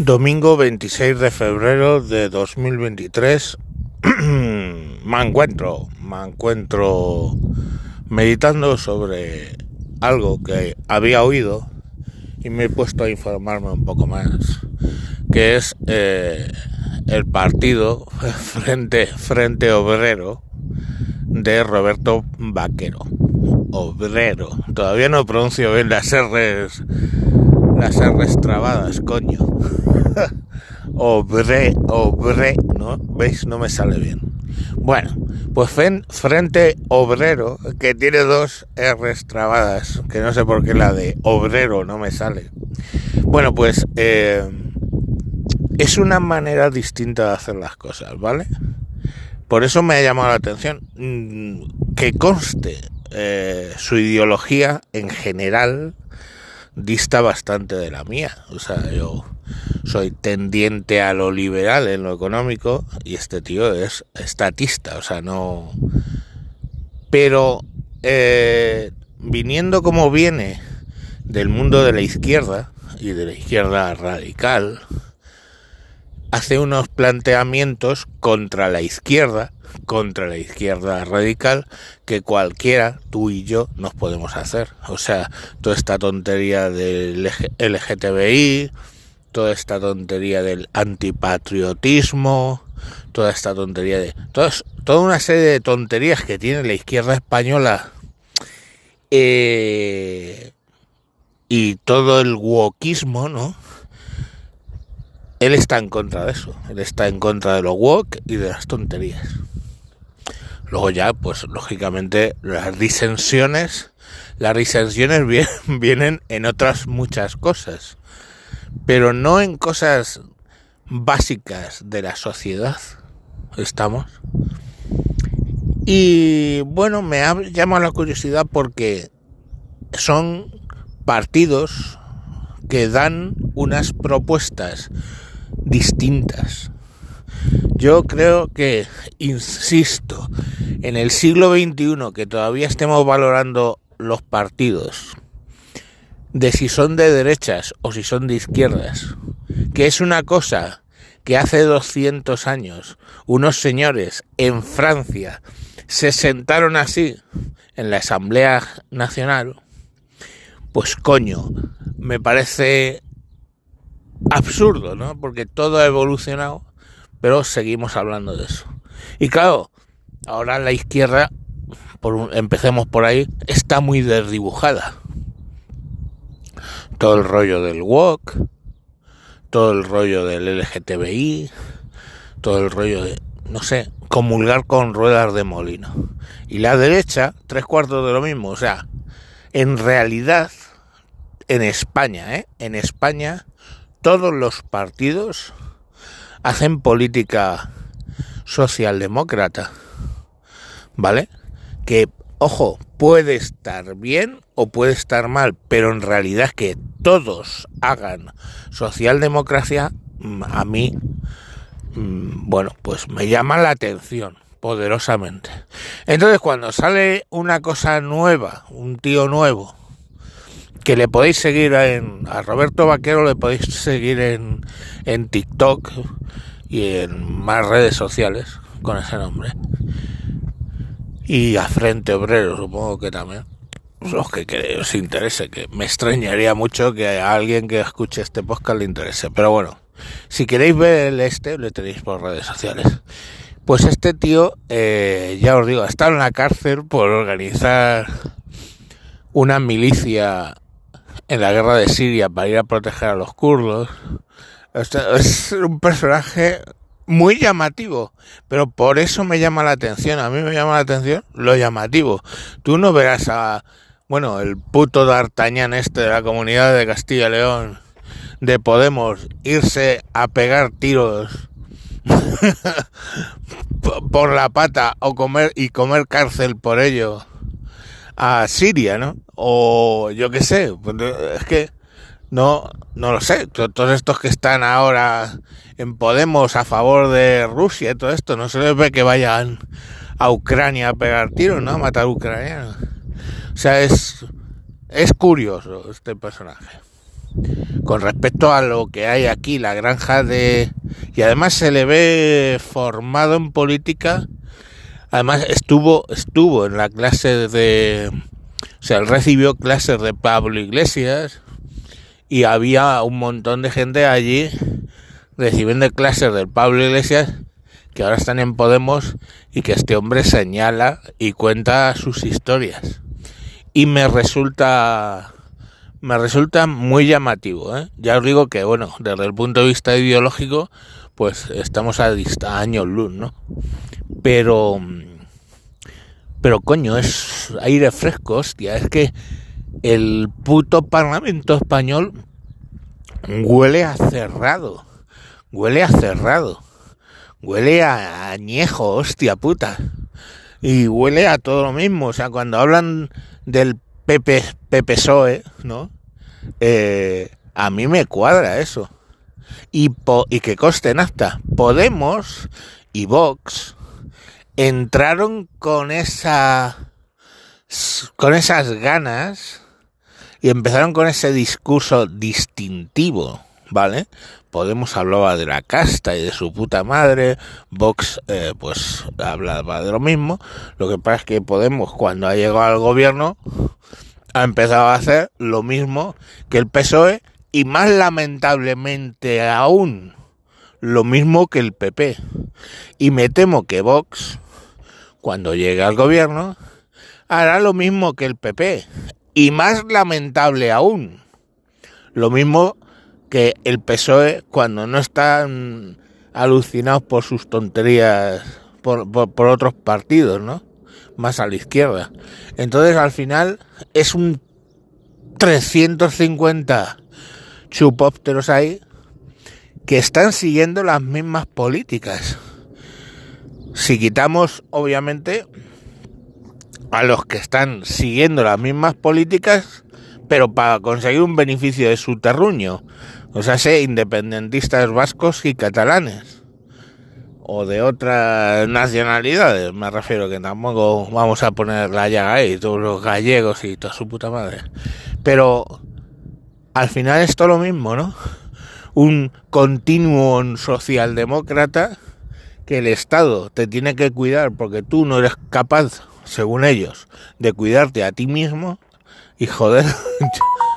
Domingo 26 de febrero de 2023 me encuentro, me encuentro meditando sobre algo que había oído y me he puesto a informarme un poco más, que es eh, el partido Frente, Frente Obrero de Roberto Vaquero. Obrero. Todavía no pronuncio bien las R's, las R's trabadas, coño. obre, obre, ¿no? ¿Veis? No me sale bien. Bueno, pues Frente Obrero, que tiene dos R's trabadas, que no sé por qué la de obrero no me sale. Bueno, pues eh, es una manera distinta de hacer las cosas, ¿vale? Por eso me ha llamado la atención mm, que conste eh, su ideología en general dista bastante de la mía. O sea, yo soy tendiente a lo liberal en lo económico y este tío es estatista, o sea, no... Pero eh, viniendo como viene del mundo de la izquierda y de la izquierda radical, hace unos planteamientos contra la izquierda, contra la izquierda radical, que cualquiera, tú y yo, nos podemos hacer. O sea, toda esta tontería del LGTBI, toda esta tontería del antipatriotismo, toda esta tontería de... toda una serie de tonterías que tiene la izquierda española eh, y todo el wokismo, ¿no? Él está en contra de eso, él está en contra de lo woke y de las tonterías. Luego ya, pues lógicamente las disensiones, las disensiones vienen en otras muchas cosas, pero no en cosas básicas de la sociedad. Estamos. Y bueno, me ha llamado la curiosidad porque son partidos que dan unas propuestas distintas. Yo creo que, insisto, en el siglo XXI que todavía estemos valorando los partidos de si son de derechas o si son de izquierdas, que es una cosa que hace 200 años unos señores en Francia se sentaron así en la Asamblea Nacional, pues coño, me parece absurdo, ¿no? Porque todo ha evolucionado, pero seguimos hablando de eso. Y claro, ahora la izquierda, por empecemos por ahí, está muy desdibujada. Todo el rollo del walk, todo el rollo del LGTBI, todo el rollo de, no sé, comulgar con ruedas de molino. Y la derecha, tres cuartos de lo mismo. O sea, en realidad, en España, ¿eh? En España todos los partidos hacen política socialdemócrata, ¿vale? Que, ojo, puede estar bien o puede estar mal, pero en realidad que todos hagan socialdemocracia, mm, a mí, mm, bueno, pues me llama la atención poderosamente. Entonces, cuando sale una cosa nueva, un tío nuevo, que le podéis seguir en, a Roberto Vaquero, le podéis seguir en, en TikTok y en más redes sociales con ese nombre. Y a Frente Obrero, supongo que también. Los que os interese, que me extrañaría mucho que a alguien que escuche este podcast le interese. Pero bueno, si queréis ver el este, le tenéis por redes sociales. Pues este tío, eh, ya os digo, está en la cárcel por organizar una milicia en la guerra de Siria para ir a proteger a los kurdos. es un personaje muy llamativo, pero por eso me llama la atención. A mí me llama la atención lo llamativo. Tú no verás a, bueno, el puto D'Artagnan este de la comunidad de Castilla y León de Podemos irse a pegar tiros por la pata o comer y comer cárcel por ello a Siria, ¿no? O yo qué sé, pues, es que no, no lo sé. Todos estos que están ahora en Podemos a favor de Rusia y todo esto, no se les ve que vayan a Ucrania a pegar tiros, ¿no? A matar ucranianos. O sea, es, es curioso este personaje. con respecto a lo que hay aquí, la granja de... Y además se le ve formado en política, además estuvo, estuvo en la clase de... O sea, él recibió clases de Pablo Iglesias y había un montón de gente allí recibiendo clases del Pablo Iglesias que ahora están en Podemos y que este hombre señala y cuenta sus historias. Y me resulta me resulta muy llamativo, ¿eh? Ya os digo que bueno, desde el punto de vista ideológico, pues estamos a, a años luz, ¿no? Pero pero coño, es aire fresco, hostia, es que el puto Parlamento español huele a cerrado, huele a cerrado. Huele a añejo, hostia puta. Y huele a todo lo mismo. O sea, cuando hablan del Pepe, PSOE, ¿no? Eh, a mí me cuadra eso. Y, y que coste en acta. Podemos y Vox entraron con esa con esas ganas y empezaron con ese discurso distintivo, ¿vale? Podemos hablaba de la casta y de su puta madre, Vox eh, pues hablaba de lo mismo, lo que pasa es que Podemos cuando ha llegado al gobierno ha empezado a hacer lo mismo que el PSOE y más lamentablemente aún lo mismo que el PP. Y me temo que Vox, cuando llegue al gobierno, hará lo mismo que el PP. Y más lamentable aún, lo mismo que el PSOE cuando no están alucinados por sus tonterías por, otros partidos, ¿no? Más a la izquierda. Entonces al final es un 350 chupópteros ahí que están siguiendo las mismas políticas. Si quitamos, obviamente, a los que están siguiendo las mismas políticas, pero para conseguir un beneficio de su terruño. O sea, sé independentistas vascos y catalanes. O de otras nacionalidades, me refiero que tampoco vamos a poner la llaga ahí, todos los gallegos y toda su puta madre. Pero al final es todo lo mismo, ¿no? Un continuo socialdemócrata que el Estado te tiene que cuidar porque tú no eres capaz, según ellos, de cuidarte a ti mismo y joder,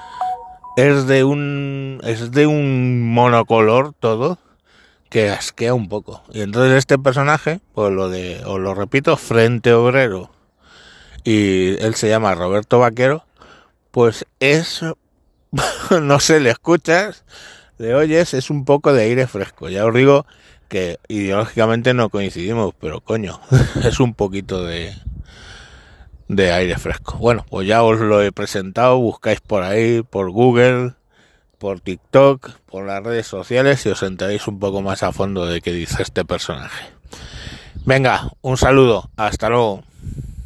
es de un es de un monocolor todo que asquea un poco. Y entonces este personaje, pues lo de, os lo repito, Frente Obrero, y él se llama Roberto Vaquero, pues es, no sé, le escuchas, le oyes, es un poco de aire fresco. Ya os digo que ideológicamente no coincidimos, pero coño, es un poquito de, de aire fresco. Bueno, pues ya os lo he presentado, buscáis por ahí, por Google, por TikTok, por las redes sociales y os enteréis un poco más a fondo de qué dice este personaje. Venga, un saludo, hasta luego.